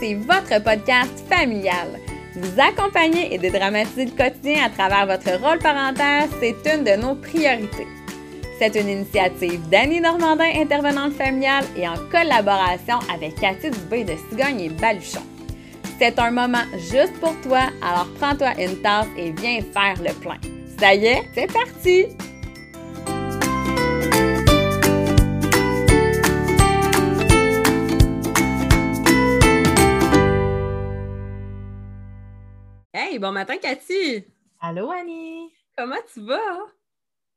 C'est votre podcast familial. Vous accompagner et dédramatiser le quotidien à travers votre rôle parental, c'est une de nos priorités. C'est une initiative d'Annie Normandin, intervenante familiale, et en collaboration avec Cathy Dubé de Cigogne et Baluchon. C'est un moment juste pour toi, alors prends-toi une tasse et viens faire le plein. Ça y est, c'est parti! Hey, bon matin, Cathy! Allô, Annie! Comment tu vas?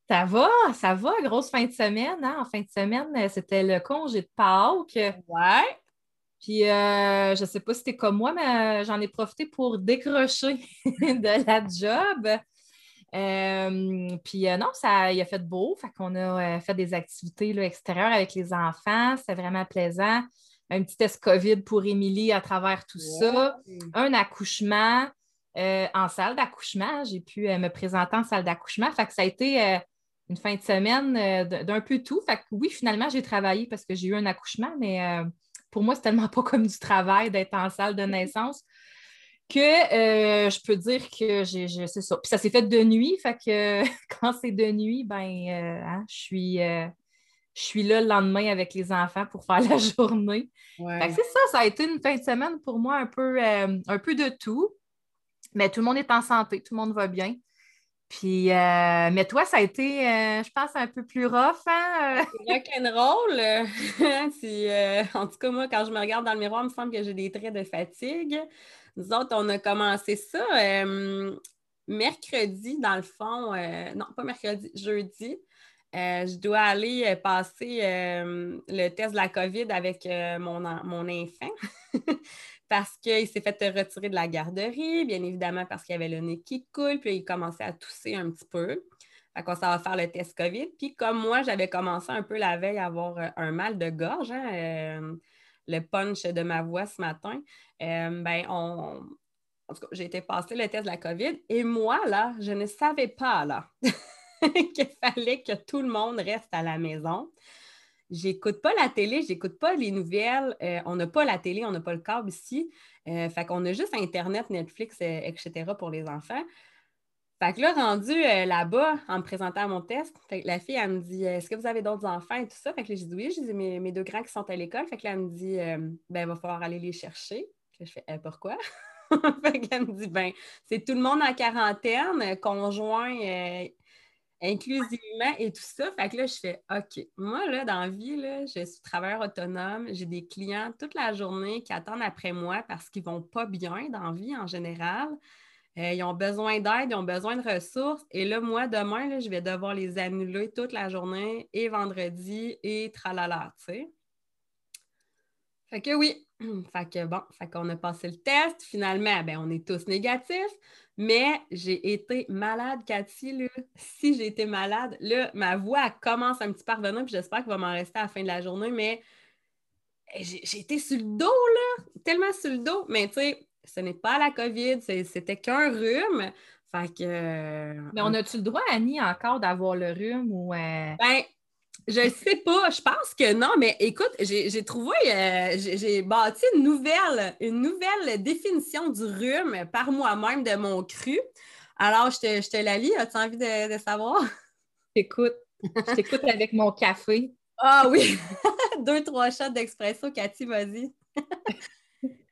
Ça va, ça va, grosse fin de semaine. Hein? En fin de semaine, euh, c'était le congé de Pâques. Ouais. Puis, euh, je ne sais pas si c'était comme moi, mais euh, j'en ai profité pour décrocher de la job. puis, non, ça, il a fait beau. Fait qu'on a fait des activités là, extérieures avec les enfants. C'était vraiment plaisant. Un petit test COVID pour Émilie à travers tout ça. Un accouchement. Euh, en salle d'accouchement. J'ai pu euh, me présenter en salle d'accouchement. Fait que ça a été euh, une fin de semaine d'un peu tout. Fait que oui, finalement, j'ai travaillé parce que j'ai eu un accouchement, mais pour moi, c'est tellement pas comme du travail d'être en salle de naissance que je peux dire que j'ai, c'est ça. Puis ça s'est fait de nuit, fait que quand c'est de nuit, ben, hein, je suis je suis là le lendemain avec les enfants pour faire la journée. c'est ça, ça a été une fin de semaine pour moi un peu, un peu de tout. Mais tout le monde est en santé, tout le monde va bien. Puis, euh, mais toi, ça a été, euh, je pense, un peu plus rough, hein? Rock'n'roll. euh, en tout cas, moi, quand je me regarde dans le miroir, il me semble que j'ai des traits de fatigue. Nous autres, on a commencé ça euh, mercredi, dans le fond. non, pas mercredi, jeudi. je dois aller passer le test de la COVID avec mon, mon enfant. parce qu'il s'est fait retirer de la garderie, bien évidemment parce qu'il avait le nez qui coule, puis il commençait à tousser un petit peu. Fait qu'on ça va faire le test COVID. Puis comme moi, j'avais commencé un peu la veille à avoir euh, un mal de gorge, hein, euh, le punch de ma voix ce matin, euh, ben on... En tout cas, j'ai été passer le test de la COVID et moi, là, je ne savais pas, là, qu'il fallait que tout le monde reste à la maison. J'écoute pas la télé, j'écoute pas les nouvelles. Euh, on n'a pas la télé, on n'a pas le câble ici. Euh, fait qu'on a juste Internet, Netflix, euh, etc. pour les enfants. Fait que là, rendu là-bas, en me présentant à mon test, la fille, elle me dit Est-ce que vous avez d'autres enfants et tout ça? Fait que j'ai dit oui, j'ai mes, mes, deux grands qui sont à l'école. Fait que là, elle me dit Ben, il va falloir aller les chercher. je fais Pourquoi? fait qu'elle me dit Ben, c'est tout le monde en quarantaine, conjoint inclusivement et tout ça. Fait que là, je fais OK. Moi, là, dans la vie, là, je suis travailleur autonome. J'ai des clients toute la journée qui attendent après moi parce qu'ils ne vont pas bien dans vie en général. Euh, ils ont besoin d'aide, ils ont besoin de ressources. Et là, moi, demain, là, je vais devoir les annuler toute la journée et vendredi et tralala, tu sais. Fait que oui. Fait que bon, fait qu'on a passé le test. Finalement, ben, on est tous négatifs. Mais j'ai été malade, Cathy. Là. Si j'ai été malade, là, ma voix commence un petit peu à revenir, puis j'espère qu'il va m'en rester à la fin de la journée, mais eh, j'ai été sur le dos, là, tellement sur le dos. Mais tu sais, ce n'est pas la COVID, c'était qu'un rhume. Fait que. Mais on a-tu le droit, Annie, encore d'avoir le rhume ou. Euh, ben, je ne sais pas, je pense que non, mais écoute, j'ai trouvé, euh, j'ai bâti une nouvelle, une nouvelle définition du rhume par moi-même de mon cru. Alors, je te, je te la lis, as-tu envie de, savoir? Écoute, je t'écoute avec mon café. Ah oui, deux, trois shots d'expresso, Cathy, vas-y.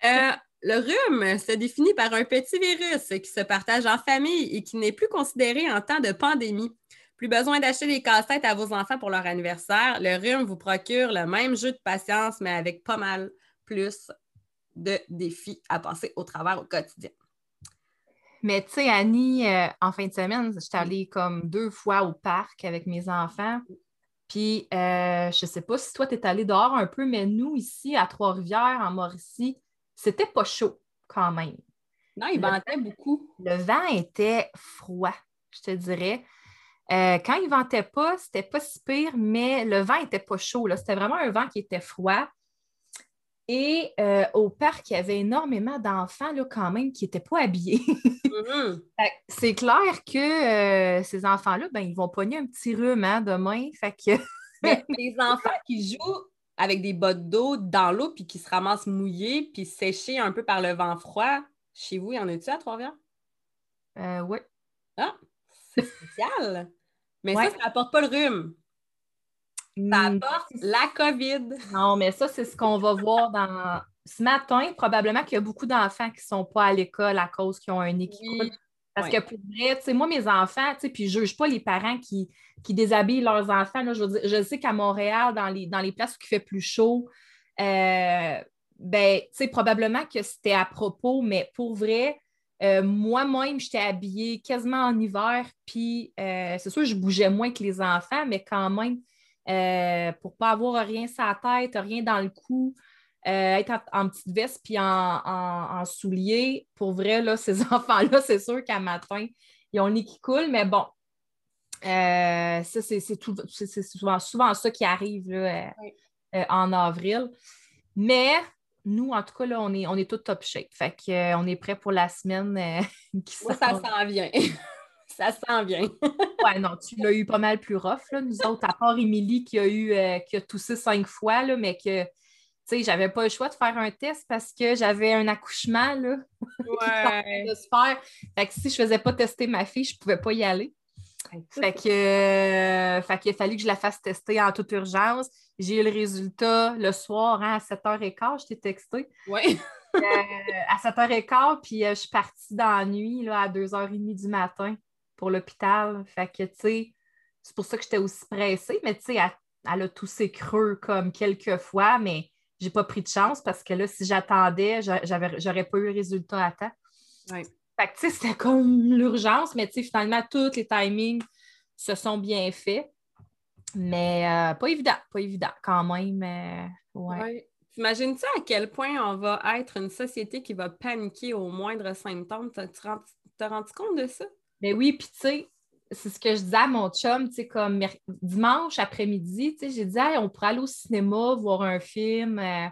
Euh, le rhume se définit par un petit virus qui se partage en famille et qui n'est plus considéré en temps de pandémie. Plus besoin d'acheter des casse-têtes à vos enfants pour leur anniversaire. Le rhume vous procure le même jeu de patience, mais avec pas mal plus de défis à passer au travers au quotidien. Mais tu sais, Annie, euh, en fin de semaine, je suis allée comme deux fois au parc avec mes enfants. Puis, euh, je ne sais pas si toi, tu es allé dehors un peu, mais nous, ici, à Trois-Rivières, en Mauricie, c'était pas chaud quand même. Non, il ventait beaucoup. Le vent était froid, je te dirais. Euh, quand il ne ventait pas, c'était pas si pire, mais le vent n'était pas chaud. C'était vraiment un vent qui était froid. Et euh, au parc, il y avait énormément d'enfants quand même qui n'étaient pas habillés. Mm-hmm. C'est clair que euh, ces enfants-là, ben, ils vont pogner un petit rhume hein, demain. Fait que... les enfants qui jouent avec des bottes d'eau dans l'eau, puis qui se ramassent mouillées, puis séchées un peu par le vent froid. Chez vous, y en a-tu à Trois-Rivières? Euh, oui. Ah, Mais ça, ça n'apporte pas le rhume. Ça Hmm, apporte la COVID. Non, mais ça, c'est ce qu'on va voir dans. Ce matin, probablement qu'il y a beaucoup d'enfants qui ne sont pas à l'école à cause qu'ils ont un nez qui Oui. Parce Ouais. que pour vrai, tu sais, moi, mes enfants, tu sais, puis je ne juge pas les parents qui, qui déshabillent leurs enfants. là. je, veux dire, je sais qu'à Montréal, dans les, dans les places où il fait plus chaud, euh, ben, tu sais, probablement que c'était à propos, mais pour vrai, euh, moi-même, j'étais habillée quasiment en hiver, puis euh, c'est sûr, je bougeais moins que les enfants, mais quand même, euh, pour ne pas avoir rien sur la tête, rien dans le cou, être en, en petite veste puis en, en, en souliers, pour vrai, là, ces enfants-là, c'est sûr qu'à matin, ils ont le nez qui coule, mais bon. ça, c'est souvent, souvent ça qui arrive là, Oui. en avril. Mais nous, en tout cas, là, on est, on est tout top shape. Fait qu'on est prêt pour la semaine euh, qui ça s'en vient. ça s'en vient. Ouais, non, tu l'as eu pas mal plus rough, là. Nous autres, à part Émilie qui a eu euh, qui a toussé cinq fois, là, mais que tu sais, j'avais pas le choix de faire un test parce que j'avais un accouchement là, Ouais. de se faire. Fait que si je faisais pas tester ma fille, je pouvais pas y aller. Fait que euh, fait qu'il a fallu que je la fasse tester en toute urgence. J'ai eu le résultat le soir hein, à 7h15, je t'ai texté. Ouais. Euh, à 7h15, puis euh, je suis partie dans la nuit là, à 2h30 du matin pour l'hôpital. Fait que, tu sais, c'est pour ça que j'étais aussi pressée, mais tu sais, elle, elle a toussé creux comme quelques fois, mais j'ai pas pris de chance parce que là, si j'attendais, j'aurais pas eu le résultat à temps. Ouais. Fait que, tu sais, c'était comme l'urgence, mais finalement, tous les timings se sont bien faits. Mais euh, pas évident, pas évident quand même. euh, ouais. Ouais. T'imagines-tu à quel point on va être une société qui va paniquer au moindre symptôme? T'as- t'as rendu compte de ça? Mais oui, puis tu sais, c'est ce que je disais à mon chum, tu sais, comme dimanche après-midi, tu sais, j'ai dit, Hey, on pourrait aller au cinéma, voir un film, euh,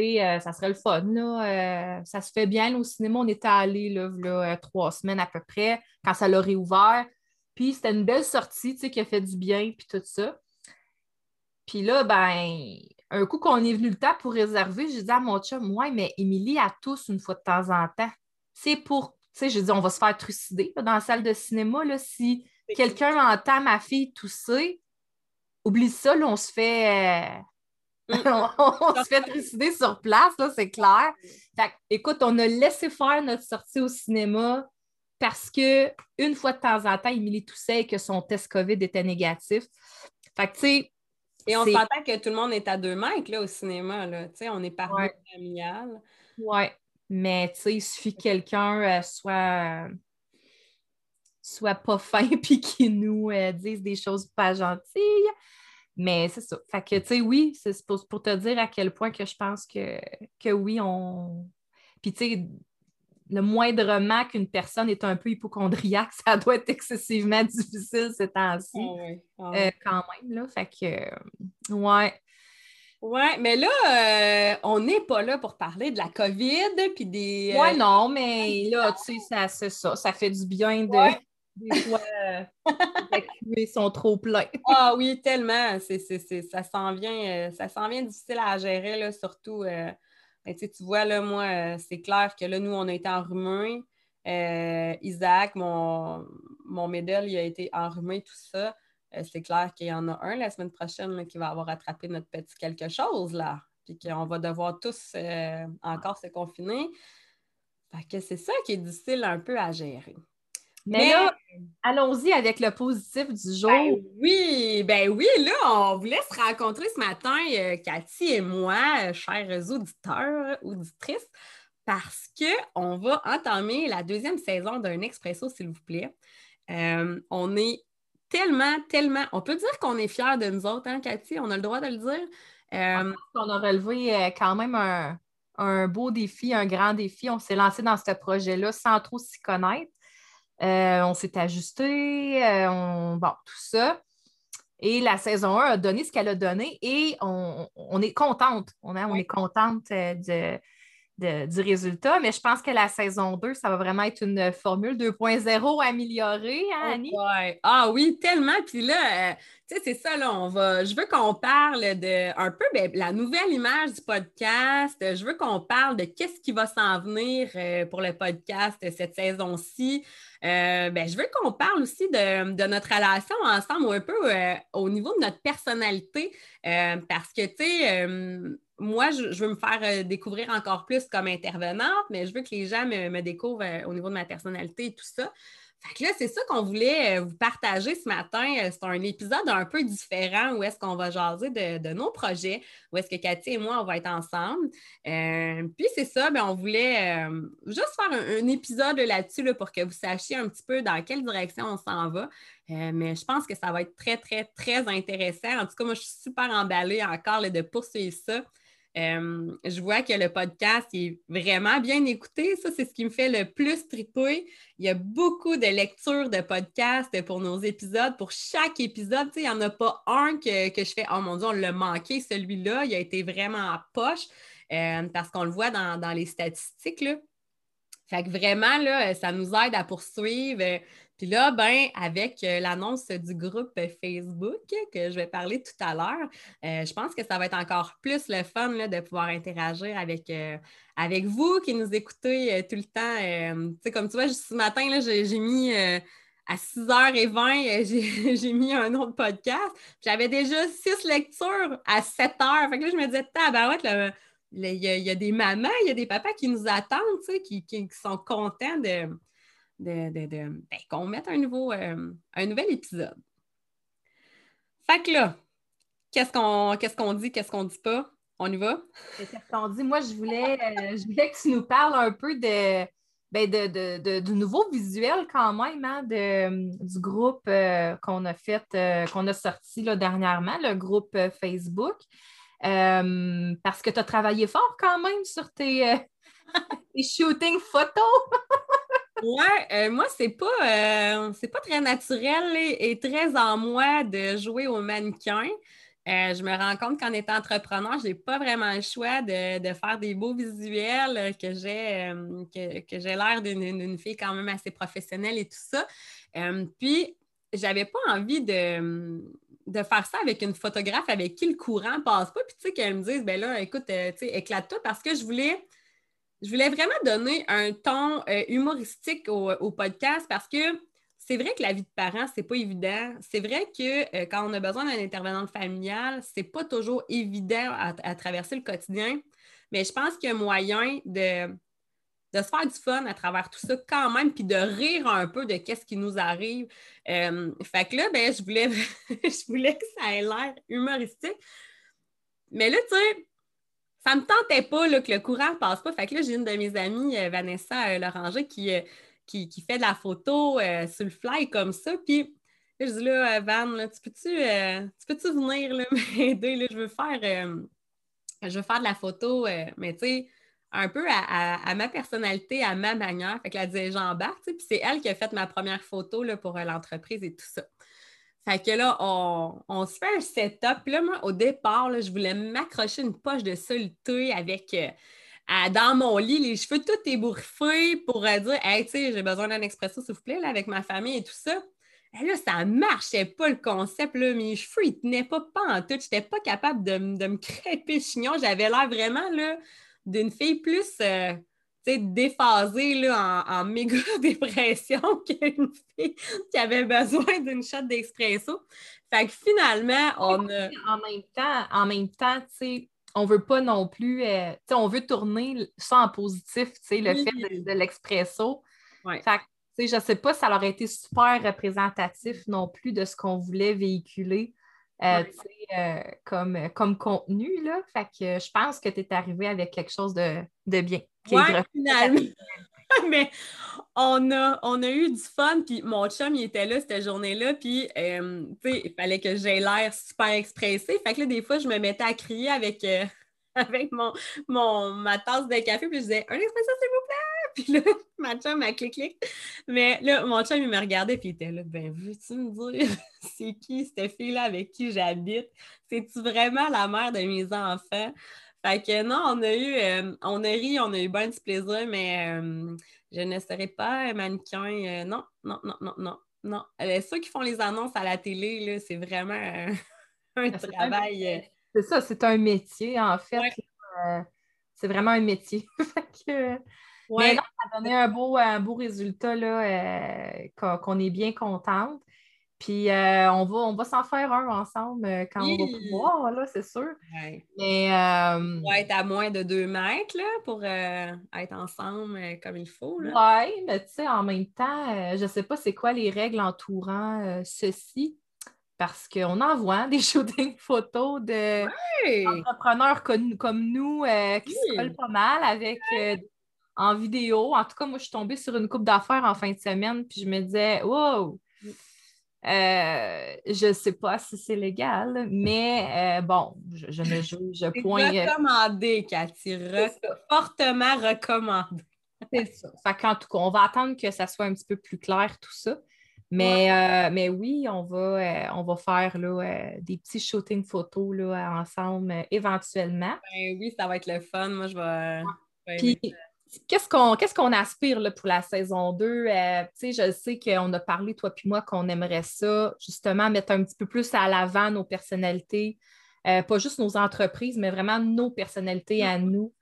sais, euh, ça serait le fun, là. euh, ça se fait bien, là, au cinéma, on était allés, là, euh, trois semaines à peu près, quand ça l'a réouvert. Puis c'était une belle sortie, tu sais, qui a fait du bien, puis tout ça. Puis là, ben, un coup qu'on est venu le temps pour réserver, j'ai dit à mon chum, ouais, mais Émilie a tous une fois de temps en temps. C'est pour, tu sais, j'ai dit, on va se faire trucider là, dans la salle de cinéma. Là, si quelqu'un entend ma fille tousser, oublie ça, là, on se fait. euh. on, se fait trucider sur place, là, c'est clair. Fait écoute, on a laissé faire notre sortie au cinéma parce que une fois de temps en temps, Émilie toussait et que son test COVID était négatif. Fait que, tu sais, Et on s'entend que tout le monde est à deux mètres là, au cinéma. Là. On est par Ouais. familial. Ouais, mais il suffit que quelqu'un euh, soit, euh, soit pas fin puis qu'il nous euh, dise des choses pas gentilles. Mais c'est ça. Fait que, tu sais, oui, c'est pour, pour te dire à quel point que je pense que, que oui, on. Puis, tu sais, le moindrement qu'une personne est un peu hypochondriaque, ça doit être excessivement difficile ces temps-ci. Ah ouais. Ah Euh, quand même, là. Fait que, euh, ouais. Ouais, mais là, euh, on n'est pas là pour parler de la COVID puis des. Ouais, non, mais là, tu sais, c'est ça. Ça fait du bien de. Ouais. Des fois, euh, les cuvées sont trop pleins. Ah oui, tellement. C'est, ça s'en vient, euh, ça s'en vient difficile à gérer, surtout. euh, ben, tu vois, là, moi, euh, c'est clair que là, nous, on a été enrhumés. Euh, Isaac, mon, mon il a été enrhumé, tout ça. Euh, c'est clair qu'il y en a un la semaine prochaine qui va avoir attrapé notre petit quelque chose, là. Puis qu'on va devoir tous euh, encore se confiner. Que c'est ça qui est difficile un peu à gérer. Mais, Mais- là, allons-y avec le positif du jour. Ben oui, ben oui, là, on voulait se rencontrer ce matin, euh, Cathy et moi, euh, chers auditeurs, auditrices, parce qu'on va entamer la deuxième saison d'un Expresso, s'il vous plaît. Euh, on est tellement, tellement, on peut dire qu'on est fiers de nous autres, hein, Cathy, on a le droit de le dire? Euh, On a relevé quand même un, un beau défi, un grand défi. On s'est lancé dans ce projet-là sans trop s'y connaître. Euh, on s'est ajusté, euh, on- bon, tout ça. Et la saison 1 a donné ce qu'elle a donné et on, on est contente. On, a- on Oui. est contente euh, de, du résultat. Mais je pense que la saison 2, ça va vraiment être une formule 2.0 améliorée, hein, Annie? Ah oui, tellement. Puis là, euh, tu sais, c'est ça, là, on va. Je veux qu'on parle de un peu ben, la nouvelle image du podcast. Je veux qu'on parle de qu'est-ce qui va s'en venir euh, pour le podcast cette saison-ci. Euh, ben, je veux qu'on parle aussi de, notre relation ensemble, un peu au niveau de notre personnalité, parce que, tu sais, moi, je, veux me faire euh, découvrir encore plus comme intervenante, mais je veux que les gens me, découvrent euh, au niveau de ma personnalité et tout ça. Fait là, c'est ça qu'on voulait euh, vous partager ce matin. C'est un épisode un peu différent où est-ce qu'on va jaser de, nos projets, où est-ce que Cathy et moi, on va être ensemble. puis c'est ça, bien, on voulait juste faire un, épisode là-dessus pour que vous sachiez un petit peu dans quelle direction on s'en va. mais je pense que ça va être très, très, très intéressant. En tout cas, moi, je suis super emballée encore de poursuivre ça. Euh, je vois que le podcast est vraiment bien écouté. Ça, c'est ce qui me fait le plus triper. Il y a beaucoup de lectures de podcasts pour nos épisodes. Pour chaque épisode, il n'y en a pas un que, je fais Oh mon Dieu, on l'a manqué, celui-là. Il a été vraiment en poche euh, parce qu'on le voit dans, les statistiques. Là. Fait que vraiment, là, ça nous aide à poursuivre. Puis là, ben, avec euh, l'annonce du groupe Facebook que je vais parler tout à l'heure, euh, je pense que ça va être encore plus le fun de pouvoir interagir avec, euh, avec vous qui nous écoutez tout le temps. tu sais, comme tu vois, ce matin, j'ai mis à 6h20, j'ai mis un autre podcast. J'avais déjà six lectures à 7h. Fait que là, je me disais, tabarouette, il y, a des mamans, il y a des papas qui nous attendent, qui, qui sont contents de de, ben, qu'on mette un, nouveau, euh, un nouvel épisode. Fait que là, qu'est-ce qu'on dit, qu'est-ce qu'on dit pas? On y va? Qu'est-ce qu'on dit? Moi, je voulais, euh, je voulais que tu nous parles un peu de, ben de, de, du nouveau visuel quand même hein, du groupe euh, qu'on a fait, qu'on a sorti là, dernièrement, le groupe Facebook. parce que tu as travaillé fort quand même sur tes, tes shootings photos. Ouais, euh, moi, c'est pas, euh, pas très naturel et, très en moi de jouer au mannequin. Euh, je me rends compte qu'en étant entrepreneur, je n'ai pas vraiment le choix de, faire des beaux visuels, que j'ai, que, j'ai l'air d'une, fille quand même assez professionnelle et tout ça. puis, j'avais pas envie de, de faire ça avec une photographe avec qui le courant passe pas. Puis, tu sais, qu'elle me dise, ben là, écoute, tu sais, éclate-toi parce que je voulais je voulais vraiment donner un ton euh, humoristique au, podcast parce que c'est vrai que la vie de parent, c'est pas évident. C'est vrai que euh, quand on a besoin d'un intervenant familial, c'est pas toujours évident à, traverser le quotidien. Mais je pense qu'il y a moyen de, de se faire du fun à travers tout ça quand même, puis de rire un peu de qu'est-ce qui nous arrive. Euh, fait que là, ben, je voulais, je voulais que ça ait l'air humoristique. Mais là, tu sais, ça me tentait pas que le courant passe pas. Fait que là, j'ai une de mes amies, euh, Vanessa euh, Loranger, euh, qui, qui, fait de la photo sur le fly comme ça. Puis là, je dis là, Van, tu peux-tu peux venir m'aider? Je veux faire je veux faire de la photo, mais tu sais, un peu à, ma personnalité, à ma manière. Fait que la disait Jean-Bart, puis c'est elle qui a fait ma première photo là, pour l'entreprise et tout ça. Fait que là, on, se fait un setup. Là, moi, au départ, je voulais m'accrocher une poche de soluté avec euh, dans mon lit, les cheveux tout ébouriffés pour euh, dire Hey, tu sais, j'ai besoin d'un expresso, s'il vous plaît, là, avec ma famille et tout ça. Et là, ça marchait pas le concept. Là. Mes cheveux, ils tenaient pas, pas en tout. J'étais pas capable de, me crêper le chignon. J'avais l'air vraiment d'une fille plus. Euh, déphasée là, en, méga dépression qu'une fille qui avait besoin d'une shot d'expresso. Fait que finalement, on a. En même temps, en même temps, tu sais, on veut pas non plus, euh, sais, on veut tourner ça en positif, tu sais, le fait de, l'expresso. Fait que, tu sais, je sais pas si ça aurait été super représentatif non plus de ce qu'on voulait véhiculer. Euh, euh, comme, comme contenu. Là. Fait que je pense que tu es arrivé avec quelque chose de, de bien. Finalement. Mais on a, on a eu du fun, puis mon chum, il était là cette journée-là, puis, euh, il fallait que j'aie l'air super expressé. Fait que là, des fois, je me mettais à crier avec, avec mon, mon, ma tasse de café, puis je disais « Un expresso, s'il vous plaît! » Puis là, ma chum a clic-clic. Mais là, mon chum, il me regardait, puis il était là, ben, veux-tu me dire, c'est qui cette fille-là avec qui j'habite? C'est-tu vraiment la mère de mes enfants? Fait que non, on a eu, euh, on a ri, on a eu bien du plaisir, mais euh, je ne serais pas mannequin. Euh, non, non, non, non, non, non. ceux qui font les annonces à la télé, c'est vraiment un travail. C'est ça, c'est un métier, en fait. c'est vraiment un métier. Mais non, ça a donné un beau, un beau résultat qu'on est bien contente. Puis euh, on va, on va s'en faire un ensemble euh, quand on va pouvoir, là, c'est sûr. Ouais. Mais euh, on va être à moins de deux mètres là, pour être ensemble comme il faut. Oui, mais tu sais, en même temps, je ne sais pas c'est quoi les règles entourant ceci. Parce qu'on en voit des shootings photos d'entrepreneurs comme, comme nous qui se collent pas mal avec en vidéo. En tout cas, moi, je suis tombée sur une coupe d'affaires en fin de semaine, puis je me disais, wow! Euh, je ne sais pas si c'est légal, mais euh, bon, je, ne juge point. Euh, recommandé, Cathy. fortement recommandé. C'est ça. Fait tout cas, on va attendre que ça soit un petit peu plus clair, tout ça. Mais, mais oui, on va, on va faire là, des petits shootings photos là, ensemble éventuellement. Ben oui, ça va être le fun. Moi, je vais. Puis, Qu'est-ce qu'on qu'est-ce qu'on aspire là, pour la saison 2? Euh, je sais qu'on a parlé, toi puis moi, qu'on aimerait ça, justement, mettre un petit peu plus à l'avant nos personnalités, euh, pas juste nos entreprises, mais vraiment nos personnalités à nous,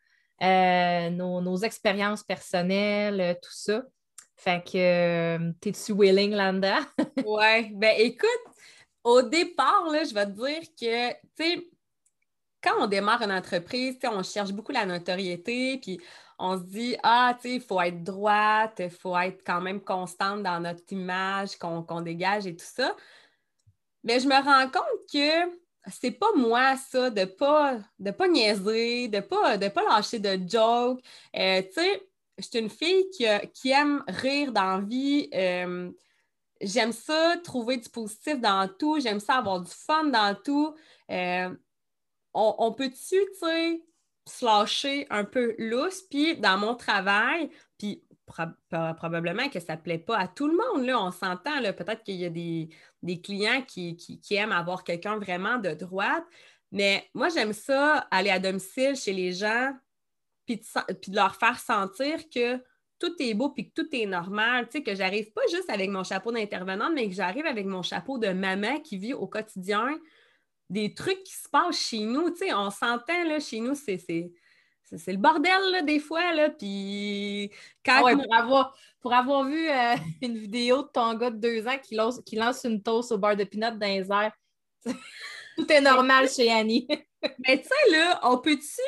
euh, nos, expériences personnelles, tout ça. Fait que, t'es-tu willing, Landa? ouais, ben écoute, au départ, là, je vais te dire que, tu sais, quand on démarre une entreprise, on cherche beaucoup la notoriété, puis on se dit, ah, tu sais, il faut être droite, il faut être quand même constante dans notre image qu'on dégage et tout ça. Mais je me rends compte que c'est pas moi, ça, de pas, de pas niaiser, de pas, de pas lâcher de joke. Euh, tu sais, suis une fille qui, aime rire dans la vie. Euh, j'aime ça, trouver du positif dans tout. J'aime ça avoir du fun dans tout. Euh, on, peut-tu, tu sais, se lâcher un peu lousse? Puis dans mon travail, puis probablement que ça ne plaît pas à tout le monde, là, on s'entend, peut-être qu'il y a des, clients qui, aiment avoir quelqu'un vraiment de droite, mais moi, j'aime ça, aller à domicile chez les gens, puis de, leur faire sentir que tout est beau puis que tout est normal, tu sais, que j'arrive pas juste avec mon chapeau d'intervenante, mais que j'arrive avec mon chapeau de maman qui vit au quotidien des trucs qui se passent chez nous. Tu sais, on s'entend, là, chez nous, c'est, c'est, le bordel, là, des fois, là, puis... Quand ah pour, avoir, pour avoir vu euh, une vidéo de ton gars de deux ans qui lance, qui lance une toast au beurre de pinot dans les airs, tout est normal chez Annie. Mais tu sais, là, on peut-tu...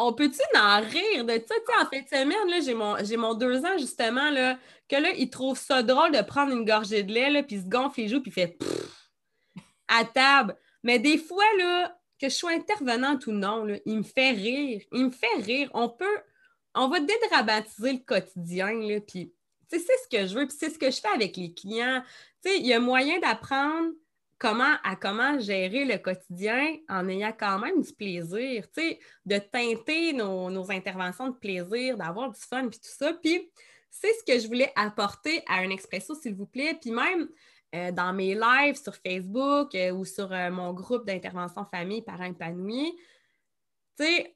On peut-tu en rire de ça? En fin de semaine, là, j'ai mon, mon deux ans, justement, là, que là, il trouve ça drôle de prendre une gorgée de lait, là, puis se gonfle les joues, puis fait à table. Mais des fois, là, que je sois intervenante ou non, il me fait rire. Il me fait rire. On peut, on va dédramatiser le quotidien, là, puis c'est ce que je veux, puis c'est ce que je fais avec les clients. il y a moyen d'apprendre comment, à comment gérer le quotidien en ayant quand même du plaisir, de teinter nos, interventions de plaisir, d'avoir du fun, puis tout ça. Puis c'est ce que je voulais apporter à un expresso, s'il vous plaît. Puis même, euh, dans mes lives sur Facebook euh, ou sur euh, mon groupe d'intervention famille parents épanouis.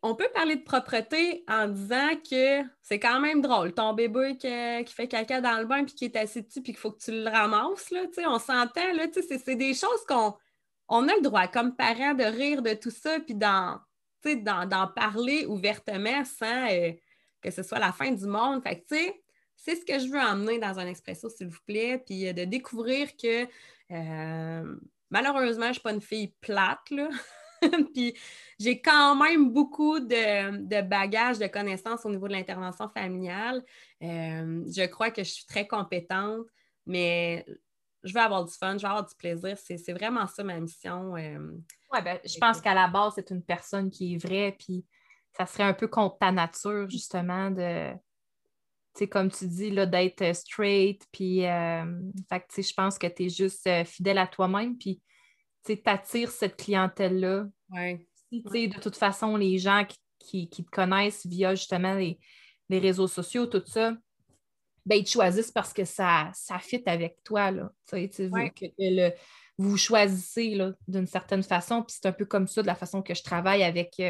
On peut parler de propreté en disant que c'est quand même drôle. Ton bébé qui, fait caca dans le bain puis qui est assis dessus puis qu'il faut que tu le ramasses. Là, on s'entend. C'est des choses qu'on on a le droit, comme parents, de rire de tout ça puis d'en parler ouvertement sans que ce soit la fin du monde. Fait que, c'est ce que je veux emmener dans un expresso, s'il vous plaît, puis euh, de découvrir que euh, malheureusement, je ne suis pas une fille plate, là. puis j'ai quand même beaucoup de, bagages, de connaissances au niveau de l'intervention familiale. Euh, je crois que je suis très compétente, mais je veux avoir du fun, je veux avoir du plaisir. C'est vraiment ça ma mission. oui, ben, je pense qu'à la base, c'est une personne qui est vraie, puis ça serait un peu contre ta nature, justement, de comme tu dis, d'être euh, straight, puis euh, je pense que tu es juste euh, fidèle à toi-même, puis tu attires cette clientèle-là. de toute façon, les gens qui, te connaissent via justement les, réseaux sociaux, tout ça, ben, ils te choisissent parce que ça, ça fit avec toi. Là. vous, vous choisissez d'une certaine façon, puis c'est un peu comme ça de la façon que je travaille avec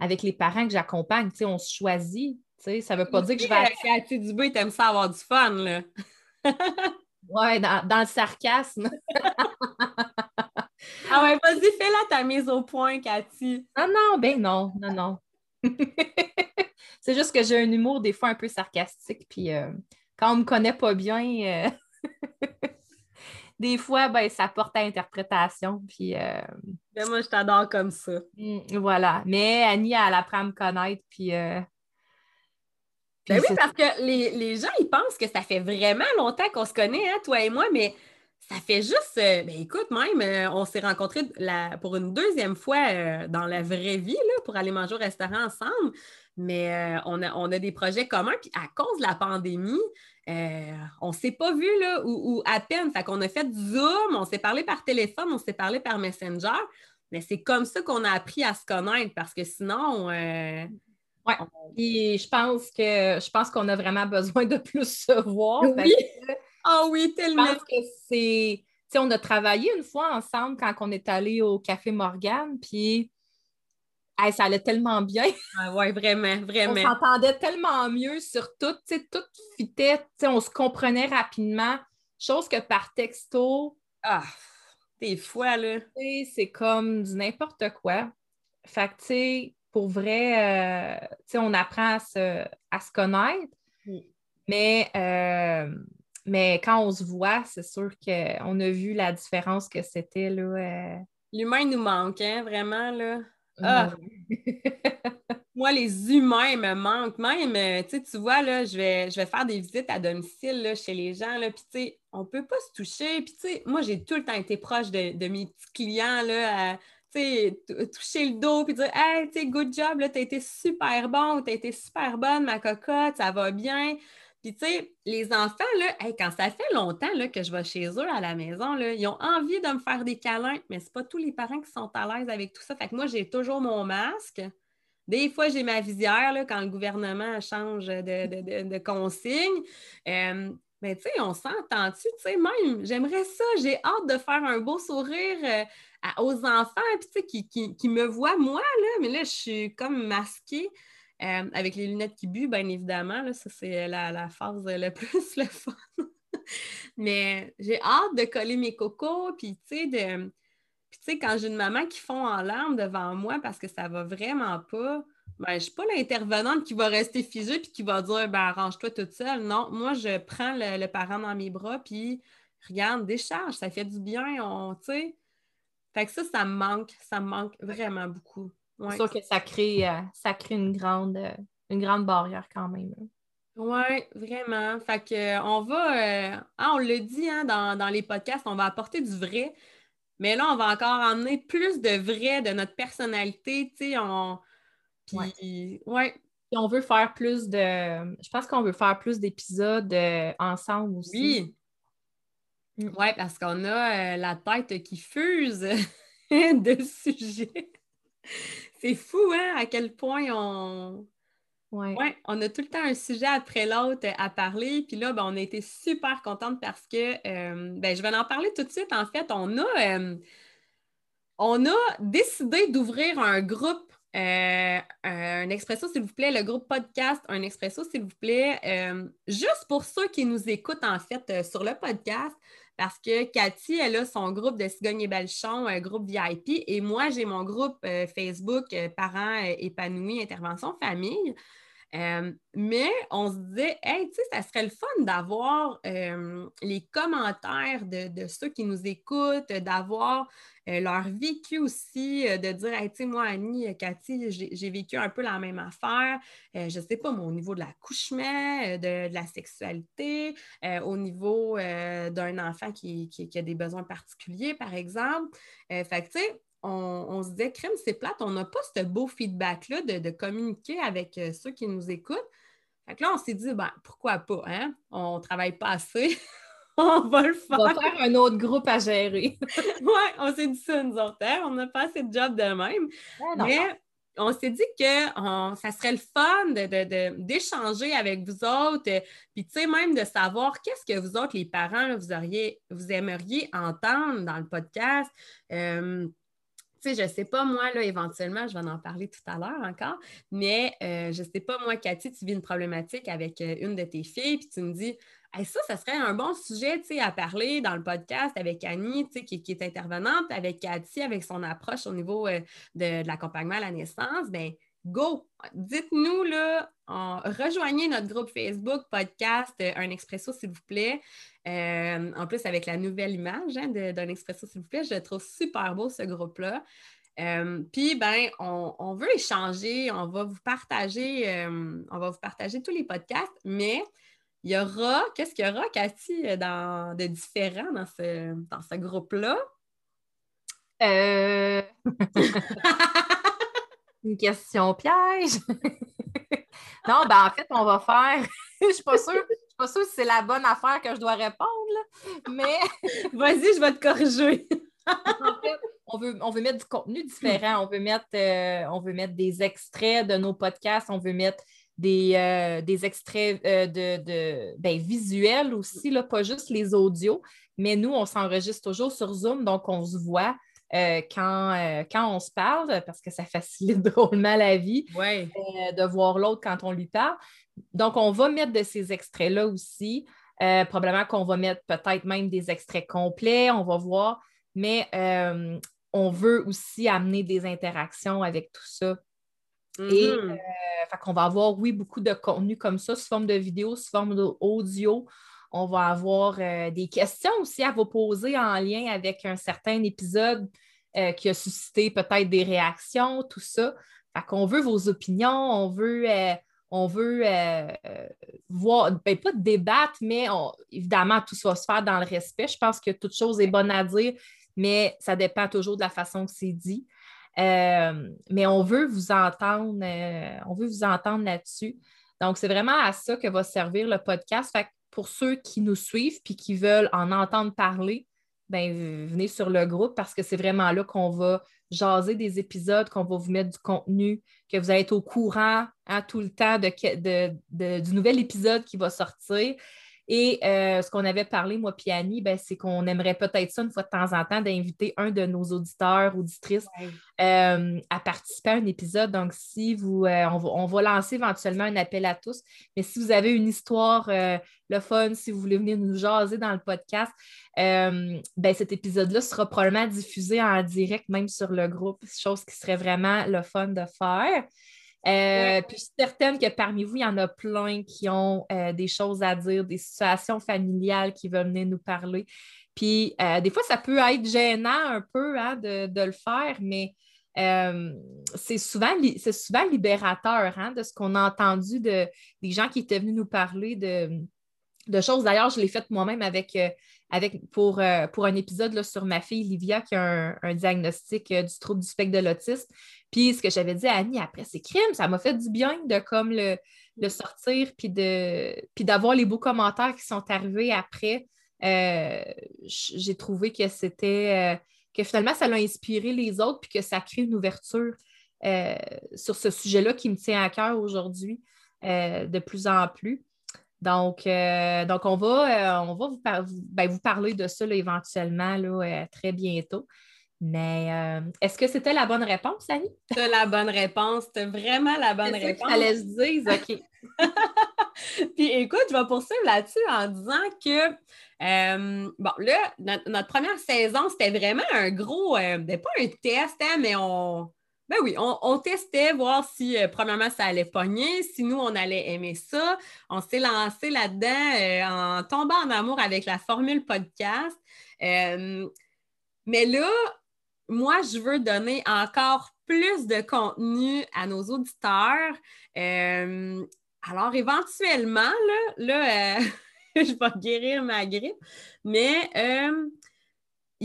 avec les parents que j'accompagne. On se choisit. Ça ne veut pas dire que je vais. Euh, Cathy Dubé, t'aimes ça avoir du fun, là. ouais, dans, dans, le sarcasme. ah ouais, vas-y, fais-la ta mise au point, Cathy. Non, non, ben non, non, non. c'est juste que j'ai un humour des fois un peu sarcastique, puis euh, quand on me connaît pas bien, euh, des fois, ben, ça porte à interprétation. Puis, euh, ben, moi, je t'adore comme ça. Mm, voilà. Mais Annie, elle apprend à me connaître, puis. ben oui, parce que les, gens, ils pensent que ça fait vraiment longtemps qu'on se connaît, hein, toi et moi, mais ça fait juste, ben écoute, même, on s'est rencontrés pour une deuxième fois dans la vraie vie, là, pour aller manger au restaurant ensemble. Mais on, a, on a des projets communs, puis à cause de la pandémie, euh, on ne s'est pas vu là, ou, à peine. Fait qu'on a fait du Zoom, on s'est parlé par téléphone, on s'est parlé par Messenger. Mais c'est comme ça qu'on a appris à se connaître parce que sinon. Euh, oui. je pense que je pense qu'on a vraiment besoin de plus se voir. Oui. Ah oui, tellement. Je pense que c'est. on a travaillé une fois ensemble quand on est allé au Café Morgan, puis ça allait tellement bien. Ah oui, vraiment, vraiment. On s'entendait tellement mieux sur tout, tu sais, tout fitait, on se comprenait rapidement. Chose que par texto. Ah, des fois, là. C'est comme du n'importe quoi. Fait que, tu sais, pour vrai, euh, tu sais, on apprend à se, à se connaître. Mais, euh, mais quand on se voit, c'est sûr qu'on a vu la différence que c'était, là. Euh, L'humain nous manque, hein, vraiment, là. Ah. Moi, les humains me manquent. Même, euh, tu vois, là, je vais, je vais faire des visites à domicile chez les gens. Là, puis, on ne peut pas se toucher. Puis, moi, j'ai tout le temps été proche de, mes petits clients, là, sais, toucher le dos puis dire Hey, tu good job, tu as été super bon, tu as été super bonne, ma cocotte, ça va bien. Puis, tu sais, les enfants, là, quand ça fait longtemps là, que je vais chez eux à la maison, là, ils ont envie de me faire des câlins, mais c'est pas tous les parents qui sont à l'aise avec tout ça. Fait que moi, j'ai toujours mon masque. Des fois, j'ai ma visière là, quand le gouvernement change de, de, consigne. Euh, mais tu sais, on s'entend-tu, tu sais, même, j'aimerais ça, j'ai hâte de faire un beau sourire euh, aux enfants, puis qui, qui, me voient moi, là, mais là, je suis comme masquée. Euh, avec les lunettes qui buent, bien évidemment, ça c'est la, phase le plus le fun. Mais j'ai hâte de coller mes cocos, puis tu sais, de... Puis tu sais, quand j'ai une maman qui fond en larmes devant moi parce que ça va vraiment pas, ben, je suis pas l'intervenante qui va rester figée puis qui va dire ben, arrange-toi toute seule. Non, moi, je prends le, parent dans mes bras puis regarde, décharge, ça fait du bien, on, tu sais. Fait que ça, ça manque, ça me manque vraiment beaucoup. C'est sûr que ça crée, euh, ça crée une, grande, euh, une grande barrière quand même. Oui, vraiment. Fait que, euh, on va, ah, on le dit hein, dans, les podcasts, on va apporter du vrai, mais là, on va encore emmener plus de vrai de notre personnalité, tu sais, on... Puis, ouais. on veut faire plus de... Je pense qu'on veut faire plus d'épisodes ensemble aussi. Oui. Mm. Oui, parce qu'on a la tête qui fuse de sujets. C'est fou, hein, à quel point on. Ouais. on a tout le temps un sujet après l'autre à parler. Puis là, ben, on a été super contente parce que, euh, ben, je vais en parler tout de suite. En fait, on a, euh, on a décidé d'ouvrir un groupe, euh, un expresso, s'il vous plaît, le groupe podcast, un expresso, s'il vous plaît, juste pour ceux qui nous écoutent, en fait, sur le podcast parce que Cathy, elle a son groupe de Cigogne et Belchon, un groupe VIP, et moi, j'ai mon groupe euh, Facebook euh, Parents euh, épanouis, intervention famille. Mais on se disait, hey, tu sais, ça serait le fun d'avoir les commentaires de, ceux qui nous écoutent, d'avoir euh, leur vécu aussi, euh, de dire, tu sais, moi, Annie, euh, Cathy, j'ai vécu un peu la même affaire. je ne sais pas, au niveau de l'accouchement, de, la sexualité, au niveau d'un enfant qui, a des besoins particuliers, par exemple. tu sais, on, se disait, crème, c'est plate, on n'a pas ce beau feedback-là de, communiquer avec ceux qui nous écoutent. Fait que là, on s'est dit, ben, pourquoi pas, hein? On ne travaille pas assez. on va le faire. On va faire un autre groupe à gérer. oui, on s'est dit ça, nous autres. Hein? On n'a pas assez de job de même. Mais on s'est dit que ça serait le fun d'échanger de, avec vous autres, puis tu sais, même de savoir qu'est-ce que vous autres, les parents, vous, auriez, vous aimeriez entendre dans le podcast. Euh, tu sais, je sais pas, moi, là, éventuellement, je vais en parler tout à l'heure encore, mais je je sais pas, moi, Cathy, tu vis une problématique avec une de tes filles, puis tu me dis, ça, ça serait un bon sujet à parler dans le podcast avec Annie, qui, qui, est intervenante, avec Cathy, avec son approche au niveau euh, de, l'accompagnement à la naissance. Ben, go! Dites-nous, là, rejoignez notre groupe Facebook, podcast, euh, Un Expresso, s'il vous plaît. Euh, en plus, avec la nouvelle image hein, d'un Expresso, s'il vous plaît, je trouve super beau ce groupe-là. Puis, ben, on, veut échanger, on va vous partager, on va vous partager tous les podcasts, mais il y aura, qu'est-ce qu'il y aura, Cathy, euh, dans, de différent dans ce, dans ce groupe-là? Euh... Une question piège. non, ben en fait, on va faire. je ne suis pas sûre. pas sûre si c'est la bonne affaire que je dois répondre, mais. Vas-y, je vais te corriger. en fait, on veut, on veut mettre du contenu différent. On veut mettre, euh, on veut mettre des extraits de nos podcasts. On veut mettre des, euh, des extraits euh, de, ben, visuels aussi, là, pas juste les audios, mais nous, on s'enregistre toujours sur Zoom, donc on se voit euh, quand, quand on se parle, parce que ça facilite drôlement la vie de voir l'autre quand on lui parle. Donc, on va mettre de ces extraits-là aussi. probablement qu'on va mettre peut-être même des extraits complets, on va voir, mais on veut aussi amener des interactions avec tout ça. Et mm-hmm. euh, qu'on va avoir, oui, beaucoup de contenu comme ça, sous forme de vidéo, sous forme d'audio. On va avoir euh, des questions aussi à vous poser en lien avec un certain épisode euh, qui a suscité peut-être des réactions, tout ça. Fait qu'on veut vos opinions, on veut, on veut voir, ben, pas débattre, mais évidemment, tout ça va se faire dans le respect. Je pense que toute chose est bonne à dire, mais ça dépend toujours de la façon que c'est dit. Euh, mais on veut vous entendre, euh, on veut vous entendre là-dessus. Donc, c'est vraiment à ça que va servir le podcast. Fait pour ceux qui nous suivent et qui veulent en entendre parler, ben, venez sur le groupe parce que c'est vraiment là qu'on va jaser des épisodes, qu'on va vous mettre du contenu, que vous allez être au courant hein, tout le temps de, du nouvel épisode qui va sortir. Et euh, ce qu'on avait parlé, moi et Annie, ben, c'est qu'on aimerait peut-être ça une fois de temps en temps d'inviter un de nos auditeurs, auditrices euh, à participer à un épisode. Donc, si vous, euh, on, va, lancer éventuellement un appel à tous. Mais si vous avez une histoire, le fun, si vous voulez venir nous jaser dans le podcast, ben, cet épisode-là sera probablement diffusé en direct, même sur le groupe, chose qui serait vraiment le fun de faire. Euh, puis je suis certaine que parmi vous, il y en a plein qui ont euh, des choses à dire, des situations familiales qui veulent venir nous parler. Puis euh, des fois, ça peut être gênant un peu hein, de, le faire, mais c'est souvent, souvent libérateur hein, de ce qu'on a entendu de, des gens qui étaient venus nous parler de, de choses. D'ailleurs, je l'ai fait moi-même avec, avec, pour, un épisode sur ma fille Livia qui a un, diagnostic du trouble du spectre de l'autisme. Puis ce que j'avais dit à Annie après, c'est crime, ça m'a fait du bien de comme le, sortir, puis d'avoir les beaux commentaires qui sont arrivés après. Euh, j'ai trouvé que c'était euh, que finalement, ça l'a inspiré les autres, puis que ça crée une ouverture euh, sur ce sujet-là qui me tient à cœur aujourd'hui de plus en plus. Donc, donc on va, on va vous, ben, vous, parler de ça éventuellement là, très bientôt. Mais euh, est-ce que c'était la bonne réponse, Annie? C'est la bonne réponse. C'était vraiment la bonne réponse. Ça laisse dire, OK. Puis écoute, je vais poursuivre là-dessus en disant que, euh, bon, là, notre, première saison, c'était vraiment un gros, euh, ben, pas un test, hein, mais on, ben oui, on, testait, voir si, premièrement, ça allait pogner, si nous, on allait aimer ça. On s'est lancé là-dedans en tombant en amour avec la formule podcast. mais là, moi, je veux donner encore plus de contenu à nos auditeurs. Euh, alors, éventuellement, là, là euh, je vais guérir ma grippe, mais euh,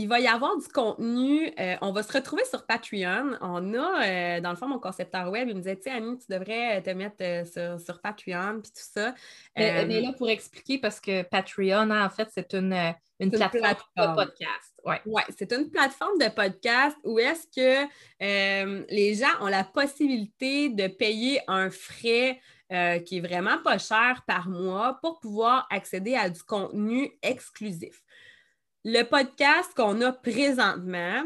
il va y avoir du contenu. Euh, on va se retrouver sur Patreon. On a, euh, dans le fond, mon concepteur web, il me disait, tu sais, Annie, tu devrais te mettre euh, sur, Patreon, puis tout ça. Mais, là, pour expliquer, parce que Patreon, hein, en fait, c'est une, une, plateforme, de podcast. Oui, ouais, c'est une plateforme de podcast où est-ce que les gens ont la possibilité de payer un frais qui est vraiment pas cher par mois pour pouvoir accéder à du contenu exclusif. Le podcast qu'on a présentement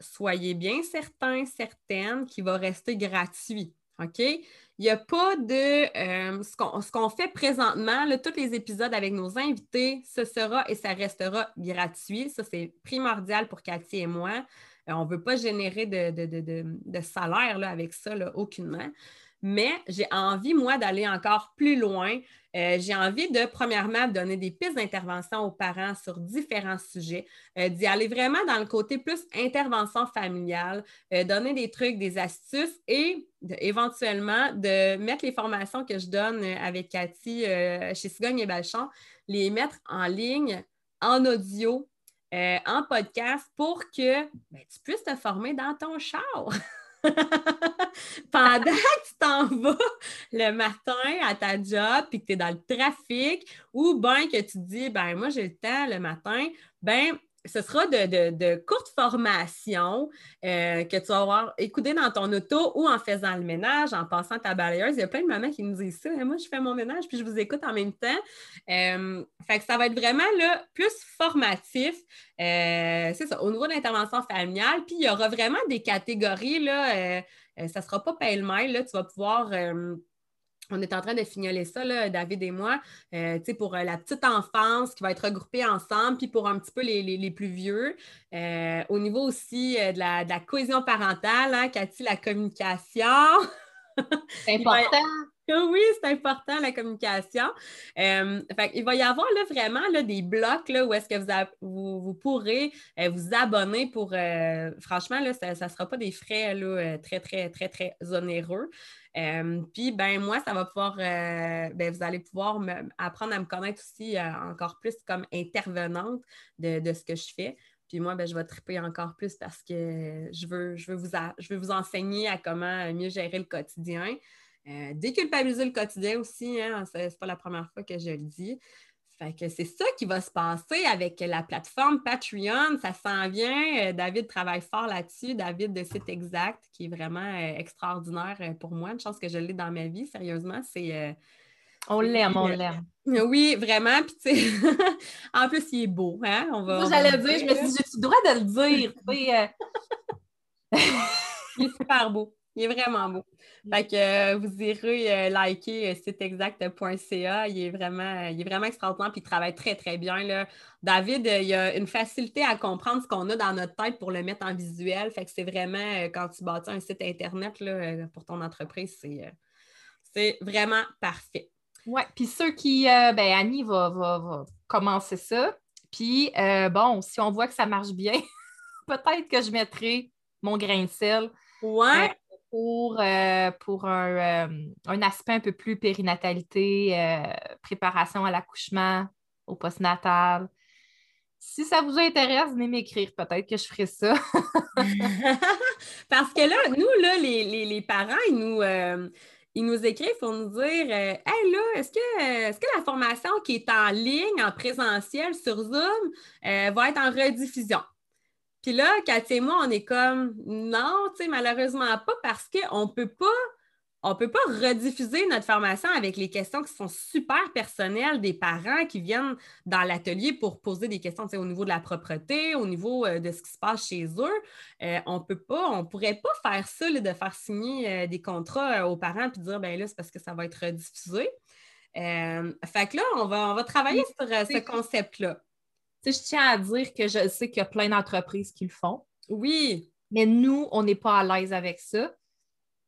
soyez bien certains, certaines qu'il va rester gratuit. OK? Il n'y a pas de. Euh, ce qu'on fait présentement, tous les épisodes avec nos invités, ce sera et ça restera gratuit. Ça, c'est primordial pour Cathy et moi. Euh, on ne veut pas générer de, salaire avec ça, là, aucunement. Mais j'ai envie, moi, d'aller encore plus loin. Euh, j'ai envie de, premièrement, donner des pistes d'intervention aux parents sur différents sujets, euh, d'y aller vraiment dans le côté plus intervention familiale, donner des trucs, des astuces et éventuellement de mettre les formations que je donne avec Cathy chez Sigogne et Balchon, les mettre en ligne, en audio, euh, en podcast pour que ben, tu puisses te former dans ton char. Pendant que tu t'en vas le matin à ta job puis que tu es dans le trafic ou bien que tu dis ben moi j'ai le temps le matin, ben ce sera de, courtes formations euh, que tu vas avoir écouté dans ton auto ou en faisant le ménage, en passant ta balayeuse. Il y a plein de mamans qui nous disent ça. Moi, je fais mon ménage puis je vous écoute en même temps. Euh, fait que ça va être vraiment là, plus formatif. Euh, c'est ça, au niveau de l'intervention familiale. Puis il y aura vraiment des catégories. Là, ça ne sera pas pêle-mêle. Tu vas pouvoir on est en train de fignoler ça, David et moi, euh, pour euh, la petite enfance qui va être regroupée ensemble, puis pour un petit peu les, plus vieux. Euh, au niveau aussi de la, cohésion parentale, hein, Cathy, la communication. C'est important. Oui, c'est important la communication. il va y avoir là, vraiment là, des blocs là, où est-ce que vous, vous, pourrez vous abonner pour franchement, là, ça ne sera pas des frais là, très, très, très, très onéreux. Euh, puis, ben moi, ça va pouvoir, euh, ben, vous allez pouvoir apprendre à me connaître aussi euh, encore plus comme intervenante de, ce que je fais. Puis moi, ben, je vais triper encore plus parce que je veux, je veux, vous, je veux vous enseigner à comment mieux gérer le quotidien. déculpabiliser le quotidien aussi, hein, c'est pas la première fois que je le dis. Fait que c'est ça qui va se passer avec la plateforme Patreon. Ça s'en vient. Euh, David travaille fort là-dessus. David de Site Exact, qui est vraiment euh, extraordinaire euh, pour moi. Une chance que je l'ai dans ma vie, sérieusement. C'est. on l'aime, on l'aime. Oui, vraiment. Puis, tu sais, en plus, il est beau. Hein? On va, j'allais dire, je me suis dit, j'ai le droit de le dire? il est super beau. Il est vraiment beau. Fait que euh, vous irez euh, liker euh, siteexact.ca. Il est vraiment, il est vraiment extraordinaire puis il travaille très, très bien. Là. David, il a une facilité à comprendre ce qu'on a dans notre tête pour le mettre en visuel. Fait que c'est vraiment quand tu bâtis un site Internet là, pour ton entreprise, c'est, vraiment parfait. Oui, puis ceux qui, ben Annie va, va commencer ça. Puis bon, si on voit que ça marche bien, peut-être que je mettrai mon grain de sel. Ouais pour, euh, pour euh, un, aspect un peu plus périnatalité, euh, préparation à l'accouchement, au postnatal. Si ça vous intéresse, venez m'écrire. Peut-être que je ferai ça. Parce que là, nous, là, les, parents, ils nous, ils nous écrivent pour nous dire Hey là, est-ce que, est que la formation qui est en ligne, en présentiel sur Zoom, va être en rediffusion? Puis là, Cathy et moi, on est comme non, tu sais, malheureusement pas parce qu'on ne peut pas. On peut pas rediffuser notre formation avec les questions qui sont super personnelles des parents qui viennent dans l'atelier pour poser des questions au niveau de la propreté, au niveau euh, de ce qui se passe chez eux. Euh, on peut pas, on pourrait pas faire ça, de faire signer euh, des contrats aux parents puis dire ben là, c'est parce que ça va être rediffusé. fait que là, on va, on va travailler sur ce concept-là je tiens à dire que je sais qu'il y a plein d'entreprises qui le font. Oui. Mais nous, on n'est pas à l'aise avec ça.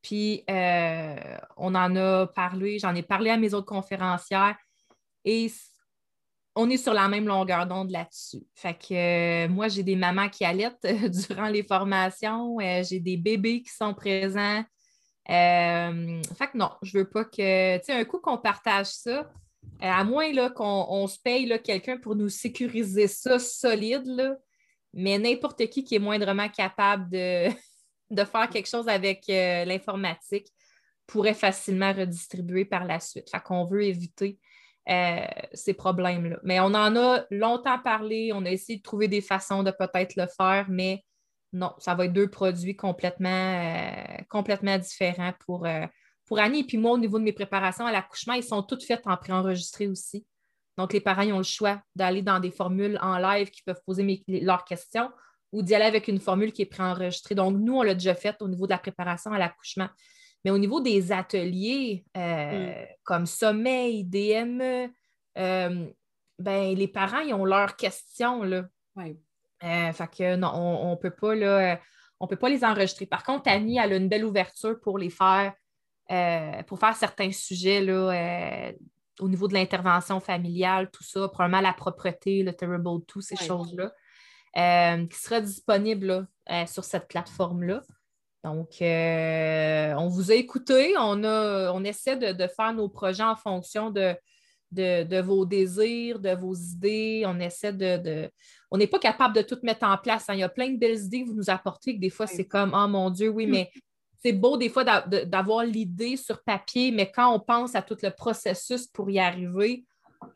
Puis, euh, on en a parlé, j'en ai parlé à mes autres conférencières et on est sur la même longueur d'onde là-dessus. Fait que euh, moi, j'ai des mamans qui allaitent durant les formations, euh, j'ai des bébés qui sont présents. fait que non, je veux pas que, tu sais, un coup qu'on partage ça, euh, à moins qu'on se paye quelqu'un pour nous sécuriser ça solide, mais n'importe qui qui est moindrement capable de, de faire quelque chose avec euh, l'informatique pourrait facilement redistribuer par la suite. Fait qu'on veut éviter euh, ces problèmes-là. Mais on en a longtemps parlé, on a essayé de trouver des façons de peut-être le faire, mais non, ça va être deux produits complètement, complètement différents pour, pour Annie et puis moi, au niveau de mes préparations à l'accouchement, ils sont toutes faites en préenregistré aussi. Donc, les parents ont le choix d'aller dans des formules en live qui peuvent poser leurs questions ou d'y aller avec une formule qui est préenregistrée. Donc, nous, on l'a déjà fait au niveau de la préparation à l'accouchement. Mais au niveau des ateliers euh, mm. comme sommeil, DME, euh, ben, les parents, ils ont leurs questions. Là. Euh, fait que non, on ne peut pas là, on peut pas les enregistrer. Par contre, Annie, elle a une belle ouverture pour les faire, pour faire certains sujets là, au niveau de l'intervention familiale, tout ça, probablement la propreté, le Terrible tout ces choses-là, qui sera disponible sur cette plateforme-là. Donc, euh, on vous a écouté, on, a, on essaie de, faire nos projets en fonction de, de, vos désirs, de vos idées. On essaie de. On n'est pas capable de tout mettre en place. Hein. Il y a plein de belles idées que vous nous apportez, que des fois, c'est comme Oh mon Dieu, oui, mais c'est beau des fois d'avoir l'idée sur papier, mais quand on pense à tout le processus pour y arriver,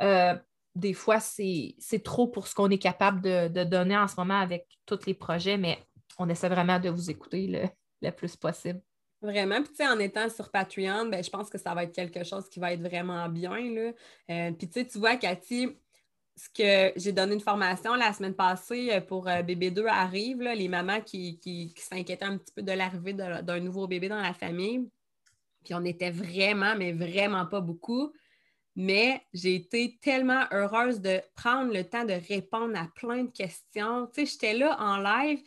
euh, des fois, c'est trop pour ce qu'on est capable de, donner en ce moment avec tous les projets, mais on essaie vraiment de vous écouter. Le, le plus possible. Vraiment. Puis, tu sais, en étant sur Patreon, ben, je pense que ça va être quelque chose qui va être vraiment bien. Là. Euh, puis, tu sais, tu vois, Cathy, que j'ai donné une formation la semaine passée euh, pour euh, Bébé 2 arrive, là, les mamans qui, qui, s'inquiétaient un petit peu de l'arrivée d'un nouveau bébé dans la famille. Puis, on était vraiment, mais vraiment pas beaucoup. Mais j'ai été tellement heureuse de prendre le temps de répondre à plein de questions. Tu sais, j'étais là en live.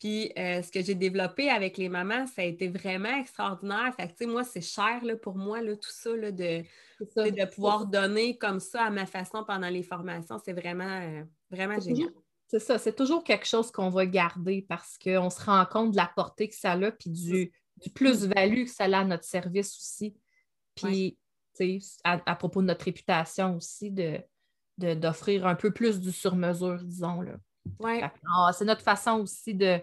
Puis euh, ce que j'ai développé avec les mamans, ça a été vraiment extraordinaire. Fait que, moi, c'est cher là, pour moi, là, tout ça, là, de, de pouvoir donner comme ça à ma façon pendant les formations. C'est vraiment, euh, vraiment génial. C'est ça, c'est toujours quelque chose qu'on va garder parce qu'on se rend compte de la portée que ça a, puis du, plus-value que ça a à notre service aussi. Puis, à, à, propos de notre réputation aussi, d'offrir un peu plus du sur-mesure, disons. Là. Ah, c'est notre façon aussi de,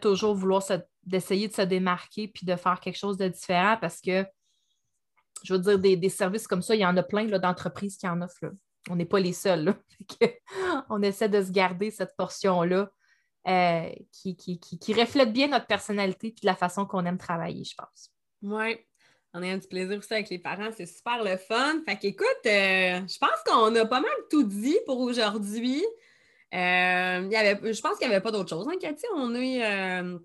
toujours vouloir d'essayer de se démarquer puis de faire quelque chose de différent parce que, je veux dire, des, services comme ça, il y en a plein d'entreprises qui en offrent. On n'est pas les seuls. on essaie de se garder cette portion-là euh, qui, qui, reflète bien notre personnalité et la façon qu'on aime travailler, je pense. Oui. On a un petit plaisir aussi avec les parents, c'est super le fun. Fait qu'écoute, euh, je pense qu'on a pas mal tout dit pour aujourd'hui. Euh, y avait, je pense qu'il n'y avait pas d'autre chose, hein, Cathy? On est. Euh,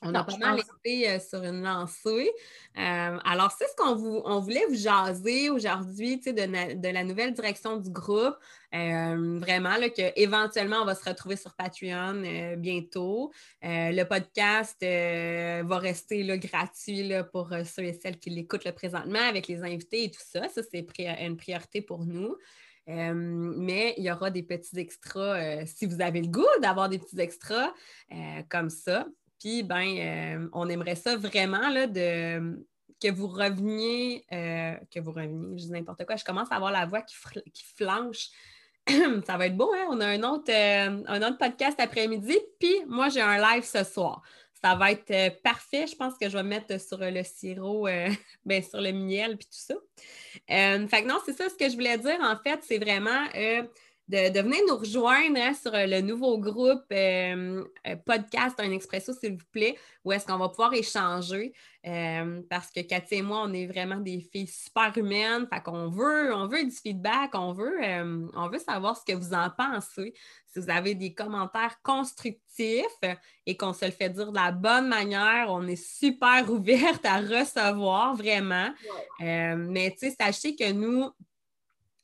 on a pas mal été euh, sur une lancée. alors, c'est ce qu'on on voulait vous jaser aujourd'hui de, de, la nouvelle direction du groupe. vraiment, qu'éventuellement, on va se retrouver sur Patreon bientôt. le podcast va rester là, gratuit là, pour ceux et celles qui l'écoutent présentement avec les invités et tout ça. Ça, c'est une priorité pour nous. Euh, mais il y aura des petits extras euh, si vous avez le goût d'avoir des petits extras euh, comme ça. Puis, ben, on aimerait ça vraiment là, de, que vous reveniez, que vous reveniez, je dis n'importe quoi, je commence à avoir la voix qui, qui flanche. ça va être beau, hein? On a un autre, un autre podcast après-midi, puis moi, j'ai un live ce soir. Ça va être euh, parfait. Je pense que je vais mettre sur le sirop, euh, ben, sur le miel puis tout ça. Euh, fait que non, c'est ça ce que je voulais dire. En fait, c'est vraiment de, venir nous rejoindre hein, sur le nouveau groupe podcast Un Expresso, s'il vous plaît, où est-ce qu'on va pouvoir échanger. parce que Cathy et moi, on est vraiment des filles super humaines. Fait qu'on veut, on veut du feedback, on veut, on veut savoir ce que vous en pensez si vous avez des commentaires constructifs et qu'on se le fait dire de la bonne manière, on est super ouverte à recevoir vraiment. Euh, mais tu sais, sachez que nous,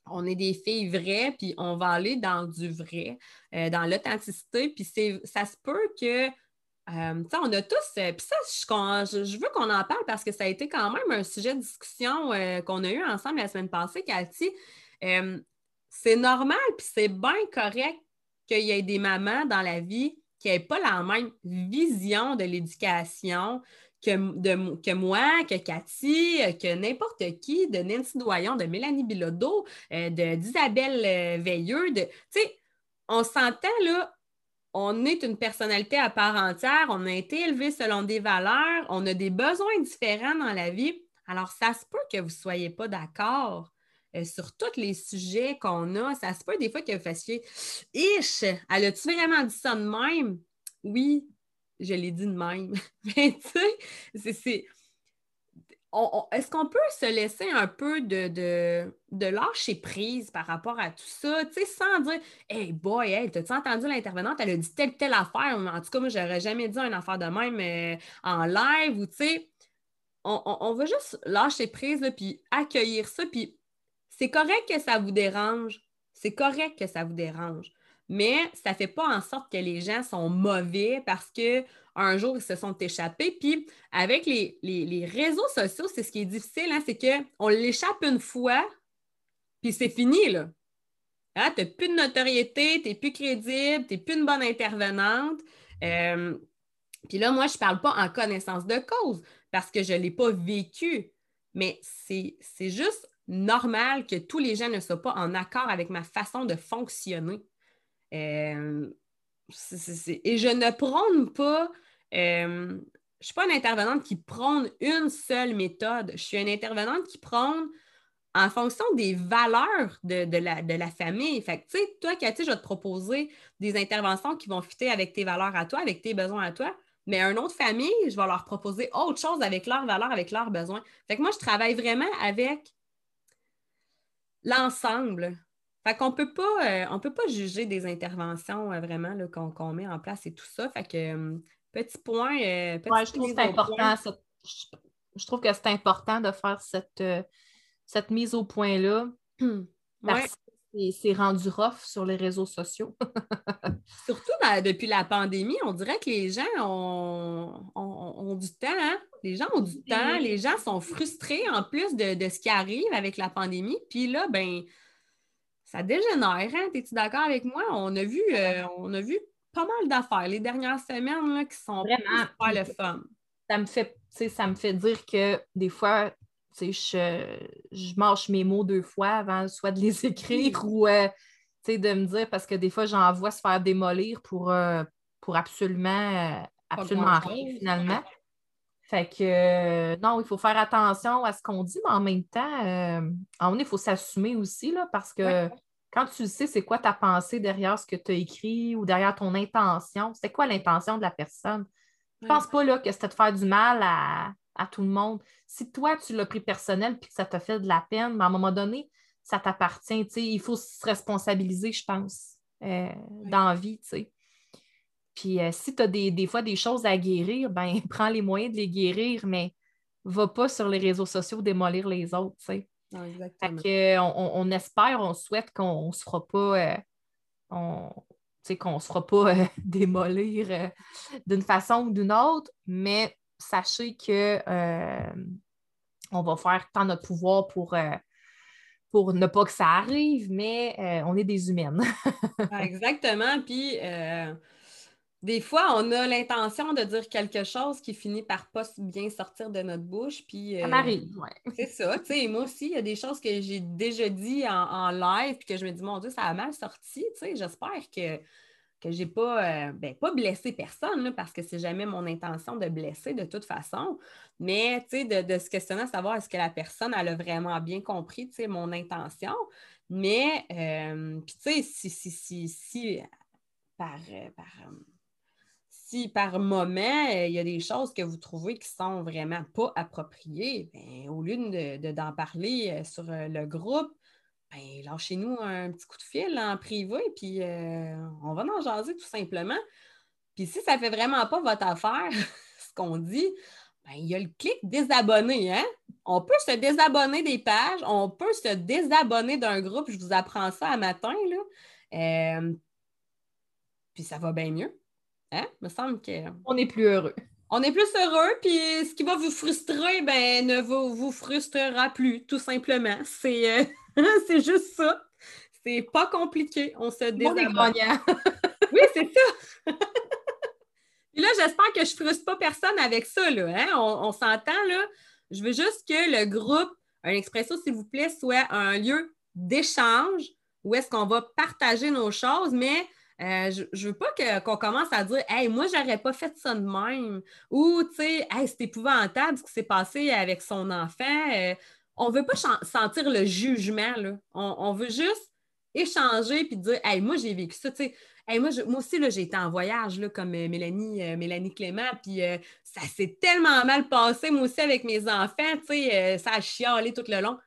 on est des filles vraies, puis on va aller dans du vrai, euh, dans l'authenticité, puis ça se peut que euh, on a tous, puis ça, je, veux qu'on en parle parce que ça a été quand même un sujet de discussion qu'on a eu ensemble la semaine passée, Cathy. c'est normal, puis c'est bien correct qu'il y ait des mamans dans la vie qui n'aient pas la même vision de l'éducation que, que moi, que Cathy, que n'importe qui, de Nancy Doyon, de Mélanie Bilodeau, euh, d'Isabelle euh, Veilleux. De, on s'entend là, on est une personnalité à part entière, on a été élevé selon des valeurs, on a des besoins différents dans la vie. Alors, ça se peut que vous ne soyez pas d'accord euh, sur tous les sujets qu'on a. Ça se peut des fois que vous fassiez Ish, elle a-tu vraiment dit ça de même? Oui, je l'ai dit de même. Mais tu sais, c'est. est-ce qu'on peut se laisser un peu de, de, lâcher prise par rapport à tout ça, tu sais, sans dire Hey boy, hey, t'as-tu entendu l'intervenante, elle a dit telle, telle affaire. En tout cas, moi, j'aurais jamais dit une affaire de même euh, en live ou tu sais. On, on, va juste lâcher prise, puis accueillir ça, puis c'est correct que ça vous dérange. C'est correct que ça vous dérange. Mais ça ne fait pas en sorte que les gens sont mauvais parce qu'un jour, ils se sont échappés. Puis avec les, réseaux sociaux, c'est ce qui est difficile, hein, c'est qu'on l'échappe une fois, puis c'est fini. Hein, tu n'as plus de notoriété, tu n'es plus crédible, tu n'es plus une bonne intervenante. Euh, puis là, moi, je ne parle pas en connaissance de cause parce que je ne l'ai pas vécu, mais c'est juste normal que tous les gens ne soient pas en accord avec ma façon de fonctionner. Euh, et je ne prône pas, euh, je ne suis pas une intervenante qui prône une seule méthode. Je suis une intervenante qui prône en fonction des valeurs de, la, famille. Fait que, tu sais, toi, Cathy, je vais te proposer des interventions qui vont fitter avec tes valeurs à toi, avec tes besoins à toi. Mais une autre famille, je vais leur proposer autre chose avec leurs valeurs, avec leurs besoins. Fait que moi, je travaille vraiment avec l'ensemble. Fait qu'on peut pas, euh, on peut pas juger des interventions euh, vraiment qu'on met en place et tout ça. Fait que euh, petit point. je trouve que c'est important. je, trouve que c'est important de faire cette, cette mise au point-là. Parce que c'est rendu rough sur les réseaux sociaux. Surtout depuis la pandémie, on dirait que les gens ont, du temps. Hein? Les gens ont du temps, les gens sont frustrés en plus de, de ce qui arrive avec la pandémie. Puis là, ben ça dégénère. Hein? Es-tu d'accord avec moi? On a vu, euh, on a vu pas mal d'affaires les dernières semaines là, qui sont vraiment pas le fun. Ça me fait, ça me fait dire que des fois, je, je mâche mes mots deux fois avant soit de les écrire ou euh, de me dire parce que des fois, j'en vois se faire démolir pour, euh, pour absolument, absolument rien finalement. Fait que non, il faut faire attention à ce qu'on dit, mais en même temps, il faut s'assumer aussi là, parce que quand tu sais c'est quoi ta pensée derrière ce que tu as écrit ou derrière ton intention, c'est quoi l'intention de la personne? Je pense pas là, que c'était de faire du mal à, tout le monde. Si toi, tu l'as pris personnel et que ça t'a fait de la peine, mais à un moment donné, ça t'appartient. Il faut se responsabiliser, je pense, euh, dans la vie. Puis euh, si tu as des, fois des choses à guérir, ben prends les moyens de les guérir, mais va pas sur les réseaux sociaux démolir les autres. On, espère, on souhaite qu'on ne se fera pas, euh, qu'on se fera pas euh, démolir euh, d'une façon ou d'une autre, mais sachez que on va faire tant notre pouvoir pour, pour ne pas que ça arrive, mais on est des humaines. Exactement. Puis des fois, on a l'intention de dire quelque chose qui finit par pas bien sortir de notre bouche. Puis, ça m'arrive, oui. C'est ça. moi aussi, il y a des choses que j'ai déjà dit en, live puis que je me dis, mon Dieu, ça a mal sorti. J'espère que, que j'ai pas, euh, ben, pas blessé personne parce que c'est jamais mon intention de blesser de toute façon. Mais de, de se questionner à savoir est-ce que la personne elle a vraiment bien compris mon intention. Mais, euh, puis tu sais, si, si, si, si par, euh, par si par moment, euh, il y a des choses que vous trouvez qui sont vraiment pas appropriées, ben, au lieu d'en de, parler euh, sur euh, le groupe, ben, lâchez-nous un petit coup de fil en privé, puis on va en jaser tout simplement. Puis si ça ne fait vraiment pas votre affaire, ce qu'on dit, ben, il y a le clic désabonner. Hein? On peut se désabonner des pages, on peut se désabonner d'un groupe. Je vous apprends ça à matin. Là. puis ça va bien mieux. Hein? me semble que. On est plus heureux. On est plus heureux, puis ce qui va vous frustrer, ben, ne vous, vous frustrera plus, tout simplement. C'est euh, juste ça. C'est pas compliqué. On se désabonne. oui, c'est ça. Puis là, j'espère que je ne frustre pas personne avec ça. Là, hein? On, on s'entend, là. Je veux juste que le groupe, un expresso, s'il vous plaît, soit un lieu d'échange où est-ce qu'on va partager nos choses, mais euh, je, ne veux pas qu'on commence à dire Hey, moi, j'aurais pas fait ça de même. Ou, tu sais, hey, c'est épouvantable ce qui s'est passé avec son enfant. Euh, on veut pas sentir le jugement. Là. On, veut juste échanger puis dire Hey, moi, j'ai vécu ça. Tu sais, moi, moi, aussi, j'ai été en voyage, là, comme euh, Mélanie, euh, Mélanie Clément, puis ça s'est tellement mal passé, moi aussi, avec mes enfants, tu sais, ça a chialé tout le long.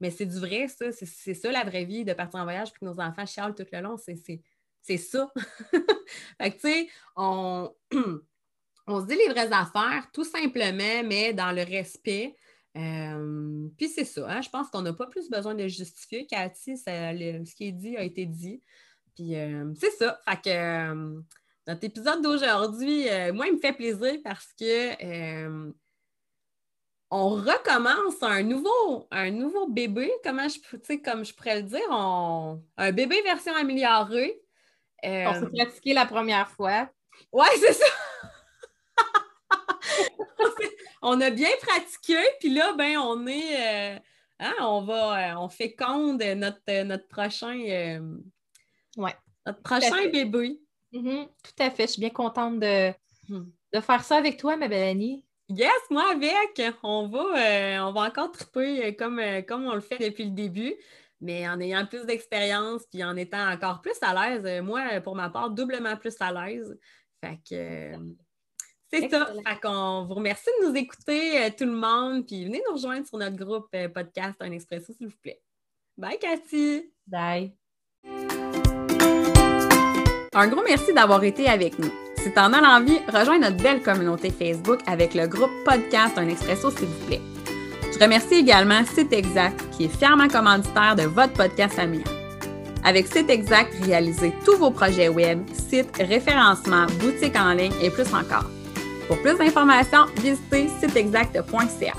Mais c'est du vrai, ça. C'est ça, la vraie vie, de partir en voyage, puis que nos enfants chialent tout le long. C'est ça. fait que, tu sais, on, on se dit les vraies affaires, tout simplement, mais dans le respect. puis c'est ça, hein, je pense qu'on n'a pas plus besoin de justifier. Cathy, ce qui est dit a été dit. Puis euh, c'est ça. Fait que euh, notre épisode d'aujourd'hui, euh, moi, il me fait plaisir parce que on recommence un nouveau, un nouveau bébé, comment je, comme je pourrais le dire, un bébé version améliorée. On s'est pratiqué la première fois. Oui, c'est ça! on a bien pratiqué, puis là, ben, on est. Hein, on va, on féconde notre, notre prochain Ouais. Notre prochain bébé. Mm-hmm. Tout à fait. Je suis bien contente de, hmm. de faire ça avec toi, ma belle Annie. Yes, moi avec. On va, euh, on va encore triper euh, comme, euh, comme on le fait depuis le début, mais en ayant plus d'expérience puis en étant encore plus à l'aise. Moi, pour ma part, doublement plus à l'aise. Fait que c'est ça. Fait qu'on vous remercie de nous écouter, tout le monde. Puis venez nous rejoindre sur notre groupe podcast Un Expresso, s'il vous plaît. Bye, Cathy. Bye. Un gros merci d'avoir été avec nous. Si tu en as l'envie, rejoins notre belle communauté Facebook avec le groupe Podcast Un Expresso, s'il vous plaît. Je remercie également Site Exact, qui est fièrement commanditaire de votre podcast familial. Avec Exact, réalisez tous vos projets web, sites, référencement, boutiques en ligne et plus encore. Pour plus d'informations, visitez siteexact.ca.